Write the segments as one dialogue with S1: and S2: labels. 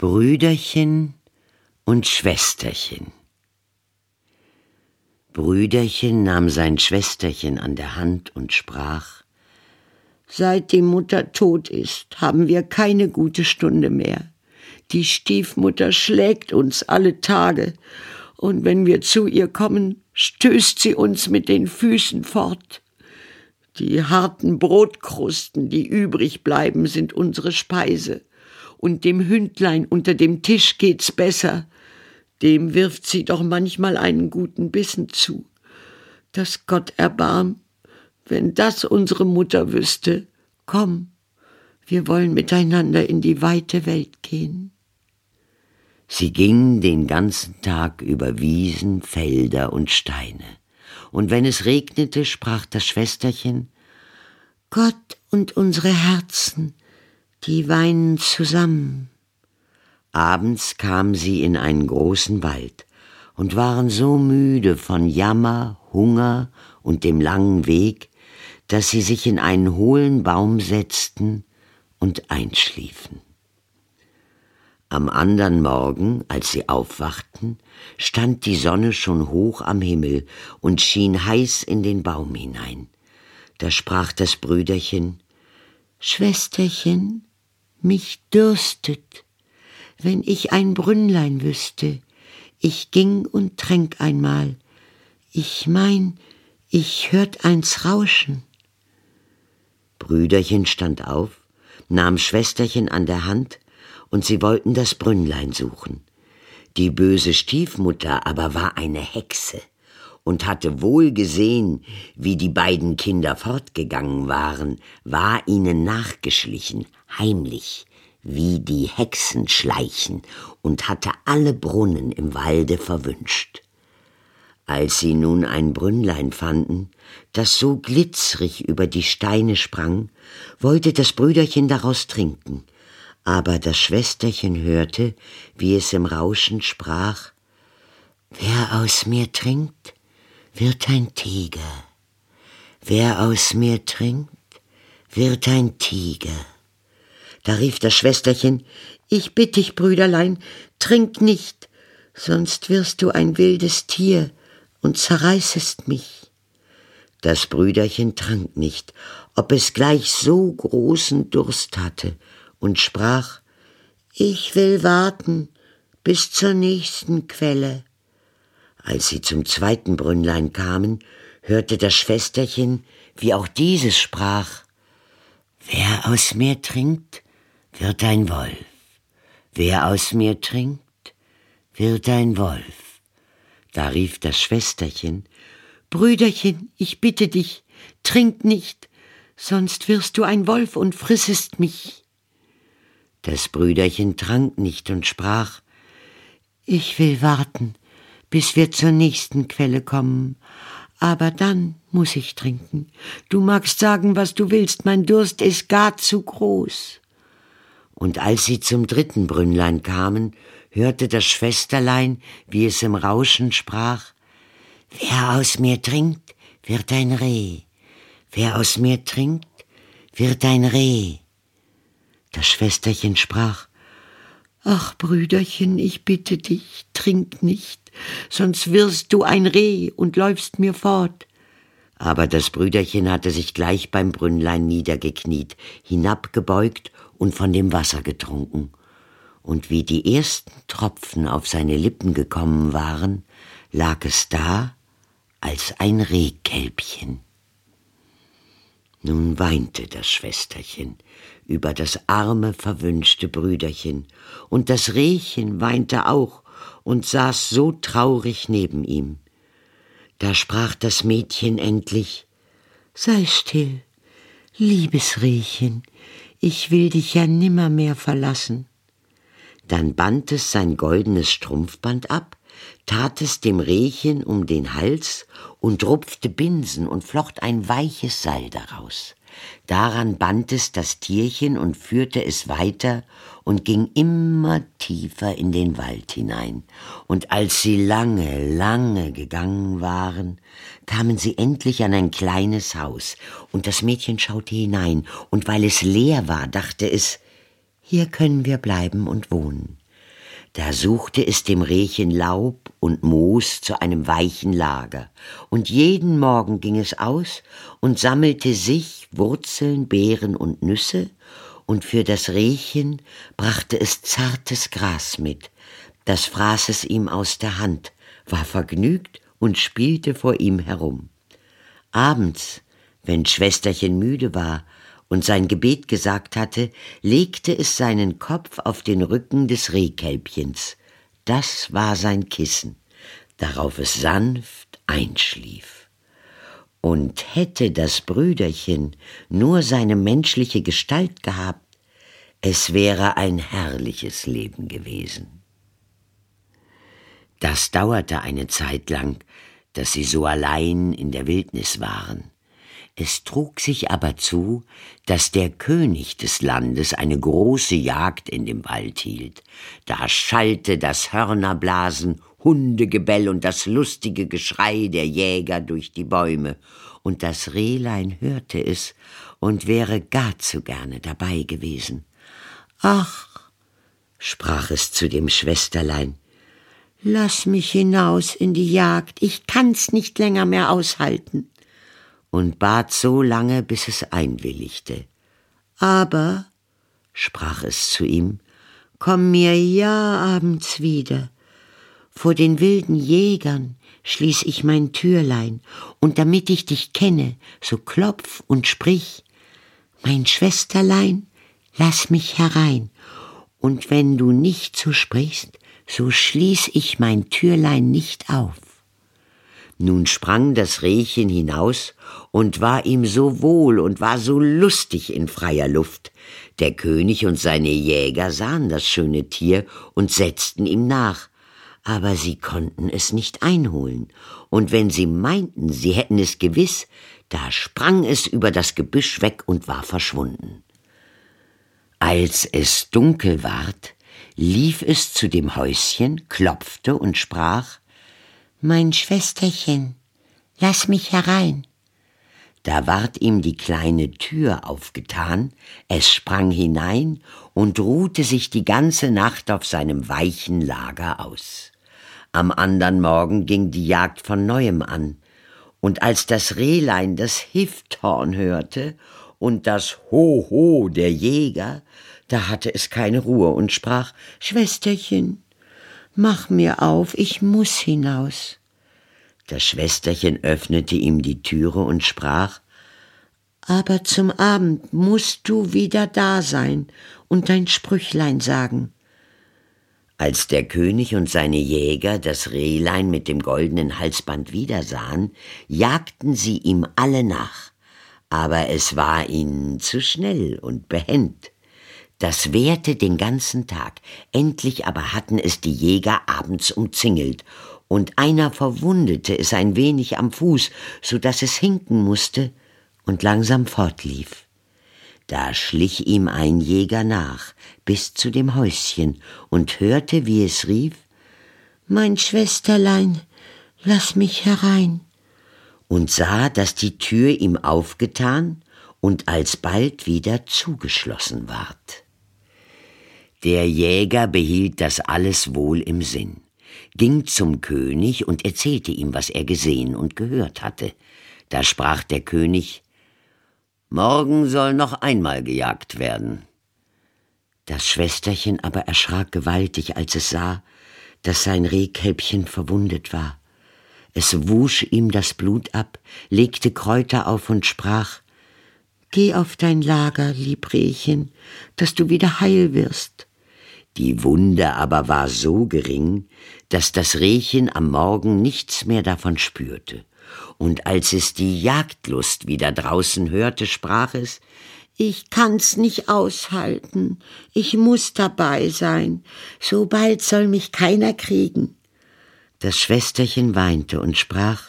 S1: Brüderchen und Schwesterchen. Brüderchen nahm sein Schwesterchen an der Hand und sprach Seit die Mutter tot ist, haben wir keine gute Stunde mehr. Die Stiefmutter schlägt uns alle Tage, und wenn wir zu ihr kommen, stößt sie uns mit den Füßen fort. Die harten Brotkrusten, die übrig bleiben, sind unsere Speise und dem Hündlein unter dem Tisch geht's besser. Dem wirft sie doch manchmal einen guten Bissen zu. Dass Gott erbarm, wenn das unsere Mutter wüsste. Komm, wir wollen miteinander in die weite Welt gehen. Sie ging den ganzen Tag über Wiesen, Felder und Steine. Und wenn es regnete, sprach das Schwesterchen Gott und unsere Herzen, die weinen zusammen. Abends kamen sie in einen großen Wald und waren so müde von Jammer, Hunger und dem langen Weg, dass sie sich in einen hohlen Baum setzten und einschliefen. Am andern Morgen, als sie aufwachten, stand die Sonne schon hoch am Himmel und schien heiß in den Baum hinein. Da sprach das Brüderchen Schwesterchen, mich dürstet, wenn ich ein Brünnlein wüsste, ich ging und tränk einmal, ich mein, ich hört eins rauschen. Brüderchen stand auf, nahm Schwesterchen an der Hand, und sie wollten das Brünnlein suchen. Die böse Stiefmutter aber war eine Hexe und hatte wohl gesehen, wie die beiden Kinder fortgegangen waren, war ihnen nachgeschlichen, heimlich, wie die Hexen schleichen, und hatte alle Brunnen im Walde verwünscht. Als sie nun ein Brünnlein fanden, das so glitzrig über die Steine sprang, wollte das Brüderchen daraus trinken, aber das Schwesterchen hörte, wie es im Rauschen sprach Wer aus mir trinkt, wird ein Tiger. Wer aus mir trinkt, wird ein Tiger. Da rief das Schwesterchen Ich bitt dich, Brüderlein, trink nicht, sonst wirst du ein wildes Tier und zerreißest mich. Das Brüderchen trank nicht, ob es gleich so großen Durst hatte, und sprach Ich will warten bis zur nächsten Quelle. Als sie zum zweiten Brünnlein kamen, hörte das Schwesterchen, wie auch dieses sprach Wer aus mir trinkt, wird ein Wolf. Wer aus mir trinkt, wird ein Wolf. Da rief das Schwesterchen, Brüderchen, ich bitte dich, trink nicht, sonst wirst du ein Wolf und frissest mich. Das Brüderchen trank nicht und sprach, Ich will warten, bis wir zur nächsten Quelle kommen, aber dann muss ich trinken. Du magst sagen, was du willst, mein Durst ist gar zu groß. Und als sie zum dritten Brünnlein kamen, hörte das Schwesterlein, wie es im Rauschen sprach Wer aus mir trinkt, wird ein Reh. Wer aus mir trinkt, wird ein Reh. Das Schwesterchen sprach Ach, Brüderchen, ich bitte dich, trink nicht, sonst wirst du ein Reh und läufst mir fort. Aber das Brüderchen hatte sich gleich beim Brünnlein niedergekniet, hinabgebeugt und von dem Wasser getrunken. Und wie die ersten Tropfen auf seine Lippen gekommen waren, lag es da als ein Rehkälbchen. Nun weinte das Schwesterchen über das arme, verwünschte Brüderchen, und das Rehchen weinte auch und saß so traurig neben ihm. Da sprach das Mädchen endlich Sei still, liebes Rehchen, ich will dich ja nimmermehr verlassen. Dann band es sein goldenes Strumpfband ab, tat es dem Rehchen um den Hals und rupfte Binsen und flocht ein weiches Seil daraus. Daran band es das Tierchen und führte es weiter und ging immer tiefer in den Wald hinein. Und als sie lange, lange gegangen waren, kamen sie endlich an ein kleines Haus, und das Mädchen schaute hinein, und weil es leer war, dachte es, hier können wir bleiben und wohnen. Da suchte es dem Rehchen Laub und Moos zu einem weichen Lager, und jeden Morgen ging es aus und sammelte sich Wurzeln, Beeren und Nüsse, und für das Rehchen brachte es zartes Gras mit, das fraß es ihm aus der Hand, war vergnügt und spielte vor ihm herum. Abends, wenn Schwesterchen müde war und sein Gebet gesagt hatte, legte es seinen Kopf auf den Rücken des Rehkälbchens. Das war sein Kissen, darauf es sanft einschlief. Und hätte das Brüderchen nur seine menschliche Gestalt gehabt, es wäre ein herrliches Leben gewesen. Das dauerte eine Zeit lang, dass sie so allein in der Wildnis waren. Es trug sich aber zu, dass der König des Landes eine große Jagd in dem Wald hielt. Da schallte das Hörnerblasen, Hundegebell und das lustige Geschrei der Jäger durch die Bäume, und das Rehlein hörte es und wäre gar zu gerne dabei gewesen. Ach, sprach es zu dem Schwesterlein, lass mich hinaus in die Jagd, ich kann's nicht länger mehr aushalten und bat so lange, bis es einwilligte. Aber, sprach es zu ihm, komm mir ja abends wieder. Vor den wilden Jägern schließ ich mein Türlein, und damit ich dich kenne, so klopf und sprich, mein Schwesterlein, lass mich herein, und wenn du nicht so sprichst, so schließ ich mein Türlein nicht auf. Nun sprang das Rehchen hinaus und war ihm so wohl und war so lustig in freier Luft. Der König und seine Jäger sahen das schöne Tier und setzten ihm nach, aber sie konnten es nicht einholen, und wenn sie meinten, sie hätten es gewiss, da sprang es über das Gebüsch weg und war verschwunden. Als es dunkel ward, lief es zu dem Häuschen, klopfte und sprach mein Schwesterchen, lass mich herein. Da ward ihm die kleine Tür aufgetan, es sprang hinein und ruhte sich die ganze Nacht auf seinem weichen Lager aus. Am andern Morgen ging die Jagd von neuem an, und als das Rehlein das Hifthorn hörte und das Ho-Ho der Jäger, da hatte es keine Ruhe und sprach Schwesterchen, Mach mir auf, ich muss hinaus. Das Schwesterchen öffnete ihm die Türe und sprach Aber zum Abend musst du wieder da sein und dein Sprüchlein sagen. Als der König und seine Jäger das Rehlein mit dem goldenen Halsband wiedersahen, jagten sie ihm alle nach, aber es war ihnen zu schnell und behend. Das währte den ganzen Tag. Endlich aber hatten es die Jäger abends umzingelt, und einer verwundete es ein wenig am Fuß, so dass es hinken musste und langsam fortlief. Da schlich ihm ein Jäger nach bis zu dem Häuschen und hörte, wie es rief Mein Schwesterlein, lass mich herein, und sah, dass die Tür ihm aufgetan und alsbald wieder zugeschlossen ward. Der Jäger behielt das alles wohl im Sinn, ging zum König und erzählte ihm, was er gesehen und gehört hatte. Da sprach der König Morgen soll noch einmal gejagt werden. Das Schwesterchen aber erschrak gewaltig, als es sah, dass sein Rehkälbchen verwundet war. Es wusch ihm das Blut ab, legte Kräuter auf und sprach Geh auf dein Lager, lieb Rehchen, dass du wieder heil wirst. Die Wunde aber war so gering, dass das Rehchen am Morgen nichts mehr davon spürte. Und als es die Jagdlust wieder draußen hörte, sprach es Ich kann's nicht aushalten, ich muss dabei sein, so bald soll mich keiner kriegen. Das Schwesterchen weinte und sprach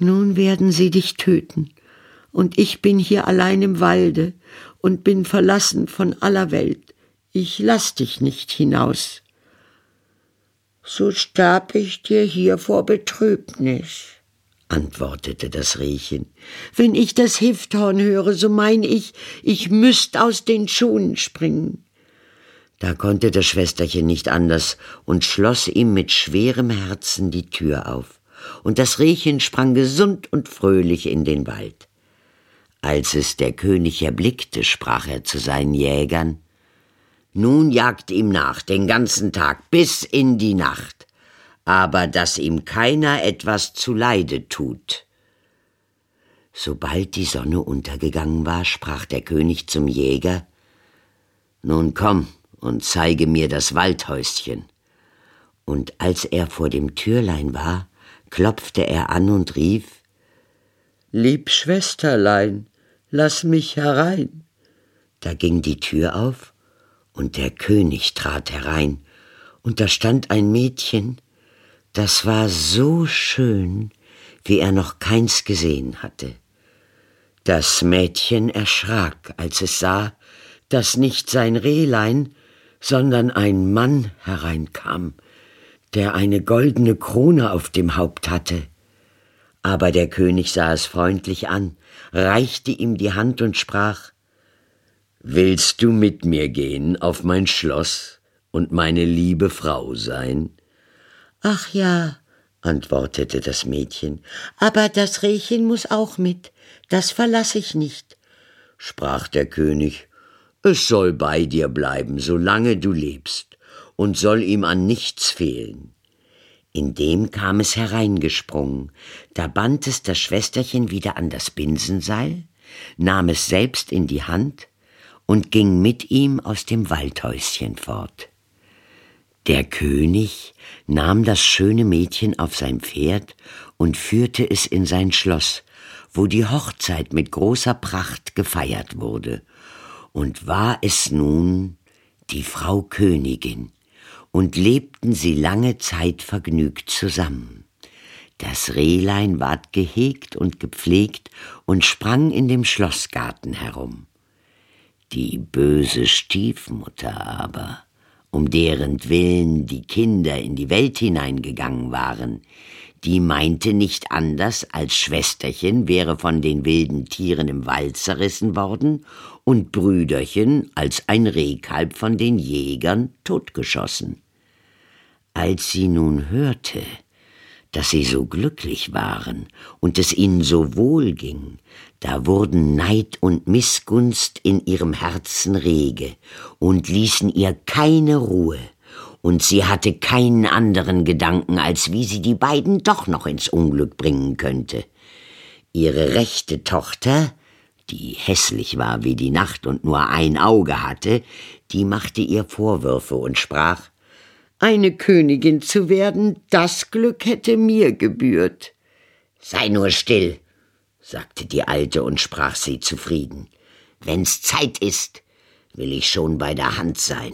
S1: Nun werden sie dich töten, und ich bin hier allein im Walde und bin verlassen von aller Welt ich lass dich nicht hinaus. So starb ich dir hier vor Betrübnis, antwortete das Rehchen. Wenn ich das Hifthorn höre, so mein ich, ich müßt aus den Schuhen springen. Da konnte das Schwesterchen nicht anders und schloss ihm mit schwerem Herzen die Tür auf, und das Rehchen sprang gesund und fröhlich in den Wald. Als es der König erblickte, sprach er zu seinen Jägern Nun jagt ihm nach den ganzen Tag bis in die Nacht, aber dass ihm keiner etwas zuleide tut. Sobald die Sonne untergegangen war, sprach der König zum Jäger Nun komm, und zeige mir das Waldhäuschen. Und als er vor dem Türlein war, klopfte er an und rief Lieb Schwesterlein, lass mich herein. Da ging die Tür auf, und der König trat herein, und da stand ein Mädchen, das war so schön, wie er noch keins gesehen hatte. Das Mädchen erschrak, als es sah, dass nicht sein Rehlein, sondern ein Mann hereinkam, der eine goldene Krone auf dem Haupt hatte. Aber der König sah es freundlich an, reichte ihm die Hand und sprach Willst du mit mir gehen auf mein Schloss und meine liebe Frau sein?
S2: Ach ja, antwortete das Mädchen, aber das Rehchen muss auch mit, das verlass ich nicht.
S1: Sprach der König, es soll bei dir bleiben, solange du lebst, und soll ihm an nichts fehlen. Indem kam es hereingesprungen, da band es das Schwesterchen wieder an das Binsenseil, nahm es selbst in die Hand und ging mit ihm aus dem Waldhäuschen fort. Der König nahm das schöne Mädchen auf sein Pferd und führte es in sein Schloss, wo die Hochzeit mit großer Pracht gefeiert wurde, und war es nun die Frau Königin, und lebten sie lange Zeit vergnügt zusammen. Das Rehlein ward gehegt und gepflegt und sprang in dem Schlossgarten herum. Die böse Stiefmutter aber, um deren Willen die Kinder in die Welt hineingegangen waren, die meinte nicht anders, als Schwesterchen wäre von den wilden Tieren im Wald zerrissen worden und Brüderchen als ein Rehkalb von den Jägern totgeschossen. Als sie nun hörte, dass sie so glücklich waren und es ihnen so wohl ging, da wurden Neid und Missgunst in ihrem Herzen rege und ließen ihr keine Ruhe, und sie hatte keinen anderen Gedanken, als wie sie die beiden doch noch ins Unglück bringen könnte. Ihre rechte Tochter, die hässlich war wie die Nacht und nur ein Auge hatte, die machte ihr Vorwürfe und sprach Eine Königin zu werden, das Glück hätte mir gebührt. Sei nur still, sagte die Alte und sprach sie zufrieden. Wenn's Zeit ist, will ich schon bei der Hand sein.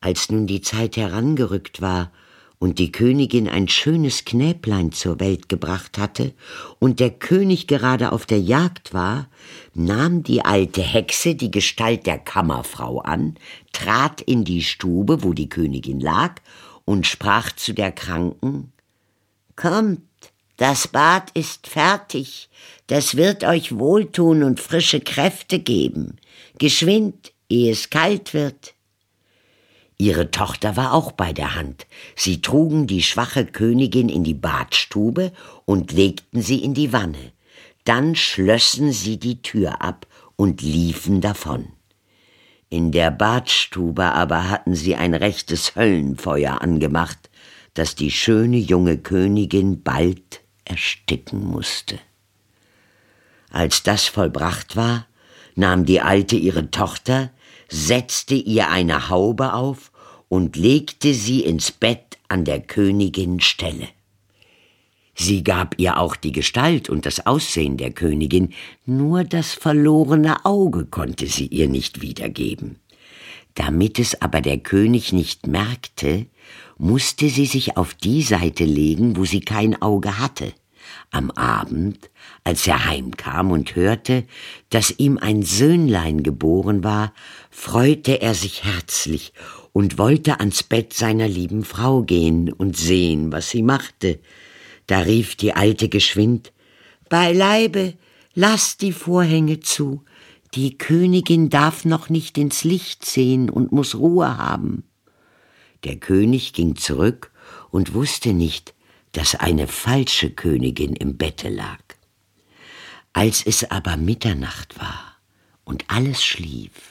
S1: Als nun die Zeit herangerückt war und die Königin ein schönes Knäblein zur Welt gebracht hatte und der König gerade auf der Jagd war, nahm die alte Hexe die Gestalt der Kammerfrau an, trat in die Stube, wo die Königin lag, und sprach zu der Kranken Kommt, das Bad ist fertig, das wird euch wohltun und frische Kräfte geben. Geschwind, ehe es kalt wird. Ihre Tochter war auch bei der Hand. Sie trugen die schwache Königin in die Badstube und legten sie in die Wanne. Dann schlössen sie die Tür ab und liefen davon. In der Badstube aber hatten sie ein rechtes Höllenfeuer angemacht, das die schöne junge Königin bald ersticken musste. Als das vollbracht war, nahm die Alte ihre Tochter, setzte ihr eine Haube auf und legte sie ins Bett an der Königin Stelle. Sie gab ihr auch die Gestalt und das Aussehen der Königin, nur das verlorene Auge konnte sie ihr nicht wiedergeben. Damit es aber der König nicht merkte, musste sie sich auf die Seite legen, wo sie kein Auge hatte. Am Abend, als er heimkam und hörte, dass ihm ein Söhnlein geboren war, freute er sich herzlich und wollte ans Bett seiner lieben Frau gehen und sehen, was sie machte. Da rief die Alte geschwind Beileibe, lass die Vorhänge zu,
S2: Die Königin darf noch nicht ins Licht sehen und muss Ruhe haben.
S1: Der König ging zurück und wusste nicht, dass eine falsche Königin im Bette lag. Als es aber Mitternacht war und alles schlief,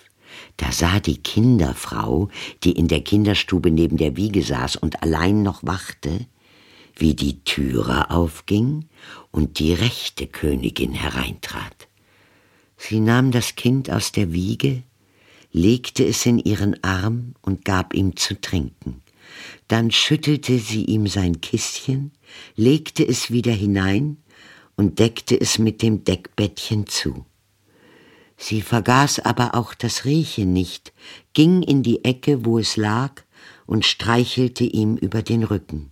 S1: da sah die Kinderfrau, die in der Kinderstube neben der Wiege saß und allein noch wachte, wie die Türe aufging und die rechte Königin hereintrat. Sie nahm das Kind aus der Wiege, legte es in ihren Arm und gab ihm zu trinken. Dann schüttelte sie ihm sein Kistchen, legte es wieder hinein und deckte es mit dem Deckbettchen zu. Sie vergaß aber auch das Riechen nicht, ging in die Ecke, wo es lag, und streichelte ihm über den Rücken.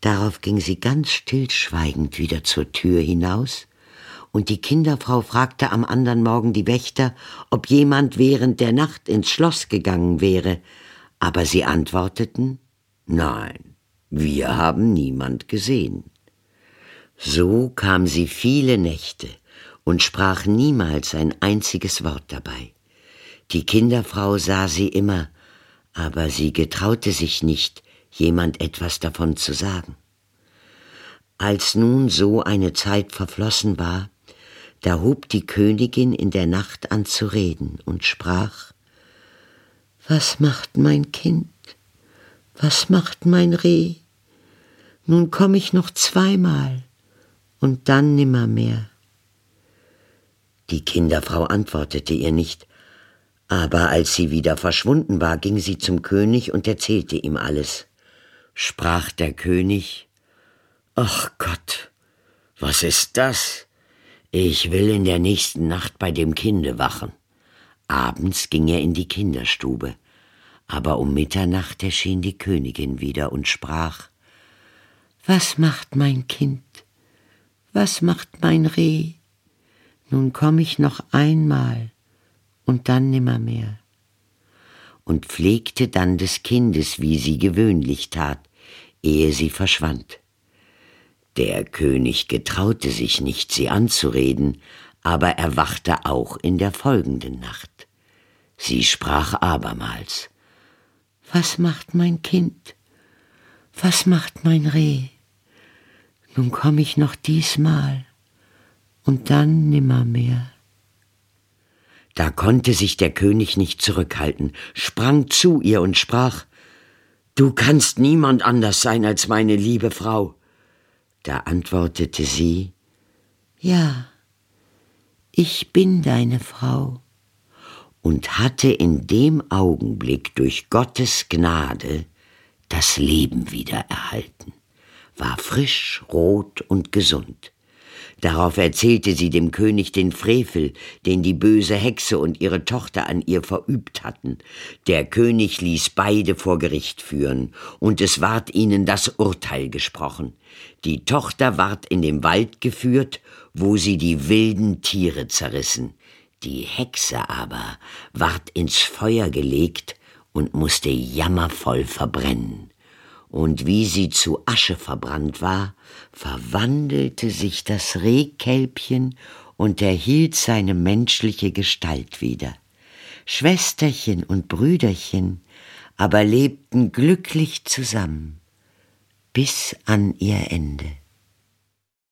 S1: Darauf ging sie ganz stillschweigend wieder zur Tür hinaus, und die Kinderfrau fragte am andern Morgen die Wächter, ob jemand während der Nacht ins Schloss gegangen wäre, aber sie antworteten Nein, wir haben niemand gesehen. So kam sie viele Nächte und sprach niemals ein einziges Wort dabei. Die Kinderfrau sah sie immer, aber sie getraute sich nicht, jemand etwas davon zu sagen. Als nun so eine Zeit verflossen war, da hob die Königin in der Nacht an zu reden und sprach Was macht mein Kind? Was macht mein Reh? Nun komm ich noch zweimal und dann nimmermehr. Die Kinderfrau antwortete ihr nicht, aber als sie wieder verschwunden war, ging sie zum König und erzählte ihm alles. Sprach der König Ach Gott, was ist das? Ich will in der nächsten Nacht bei dem Kinde wachen. Abends ging er in die Kinderstube, aber um Mitternacht erschien die Königin wieder und sprach Was macht mein Kind? Was macht mein Reh? Nun komm ich noch einmal und dann nimmermehr. Und pflegte dann des Kindes, wie sie gewöhnlich tat, ehe sie verschwand. Der König getraute sich nicht, sie anzureden, aber er wachte auch in der folgenden Nacht. Sie sprach abermals Was macht mein Kind? Was macht mein Reh? Nun komm ich noch diesmal und dann nimmermehr. Da konnte sich der König nicht zurückhalten, sprang zu ihr und sprach Du kannst niemand anders sein als meine liebe Frau. Da antwortete sie Ja, ich bin deine Frau und hatte in dem Augenblick durch Gottes Gnade das Leben wieder erhalten, war frisch, rot und gesund. Darauf erzählte sie dem König den Frevel, den die böse Hexe und ihre Tochter an ihr verübt hatten. Der König ließ beide vor Gericht führen, und es ward ihnen das Urteil gesprochen. Die Tochter ward in den Wald geführt, wo sie die wilden Tiere zerrissen. Die Hexe aber ward ins Feuer gelegt und musste jammervoll verbrennen und wie sie zu Asche verbrannt war, verwandelte sich das Rehkälbchen und erhielt seine menschliche Gestalt wieder. Schwesterchen und Brüderchen aber lebten glücklich zusammen bis an ihr Ende.